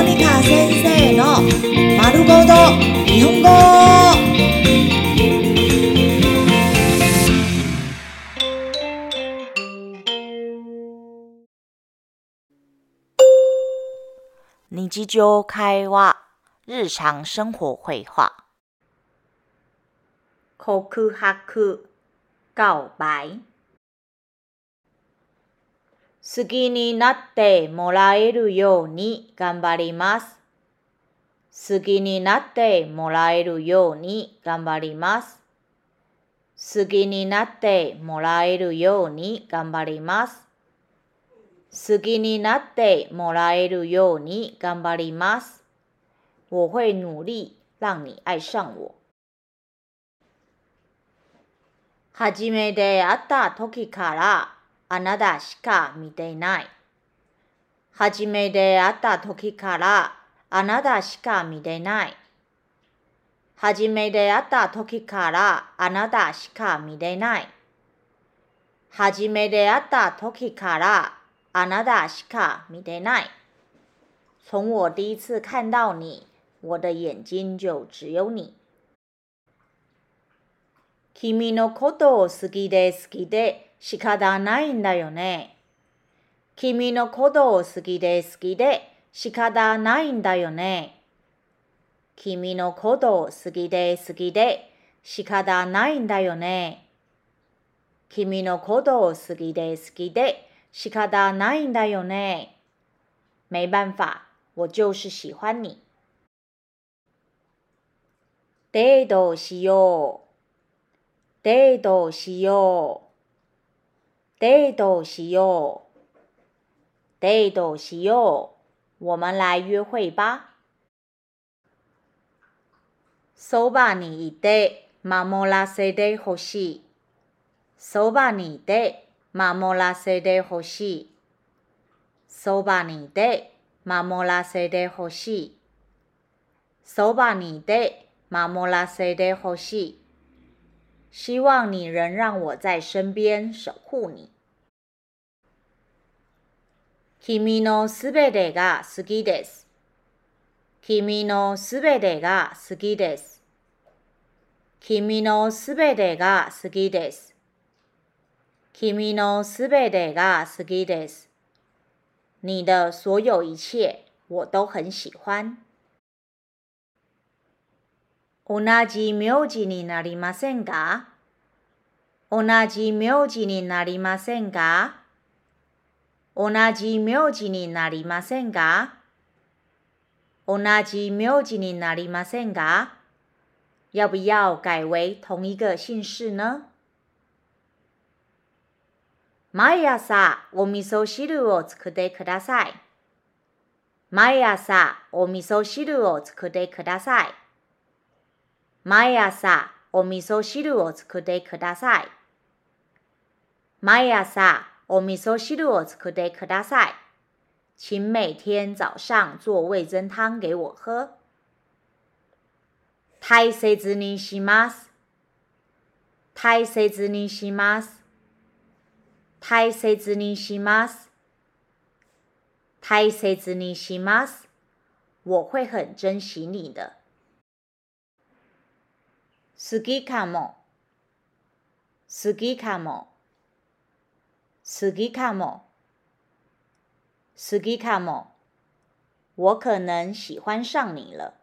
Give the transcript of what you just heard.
モニカ先生の丸ごと日本語。日常会話、日常生活会話。告白、告白。好きになってもらえるように頑張ります。好きになってもらえるように頑張ります。好きになってもらえるように頑張ります。好きになってもらえるように頑張ります。我会努力让你爱上我。初めて会った時からあなたしか見ていない。初めて会った時からあなたしか見ていない。初めて会った時からあなたしか見ていない。初めて会った時からあなたしか見ていない。从我第一次看到你，我的眼睛就只有你。君のことを好きで好きで仕方ないんだよね。君のことを好きで好きで仕方ないんだよね。君のことを好きで好きで仕方ないんだよね。君のことを好きで好きで仕方ないんだよね。没办法，我就是喜欢你。デートしよう。デートしよう。デートしよう。デートしよう。我们来约会吧。そばにいて守らせてほしい。そばにいて守らせてほしい。そばにいて守らせてほしい。そばにいて守らせてほしい。希望你能让我在身边守护你。君のすべてが好きです。君のすべてが好きです。君のすべてが好きです。君のすべてが好きです。你的所有一切我都很喜欢。同じ名字になりませんか同じ名字になりませんか同じ名字になりませんか同じ名字になりませんか要不要改为同一个姓氏呢？毎朝お味噌汁を作ってください。毎朝お味噌汁を作ってください。毎朝お味噌汁を作ってください。毎朝お味噌汁を作ってください。请每天早上做味噌汤给我喝。大切にします。大切にします。大切にします。大切にします。我会很珍惜你的。好きかも。好きかも。好きかも。好きかも。我可能喜欢上你了。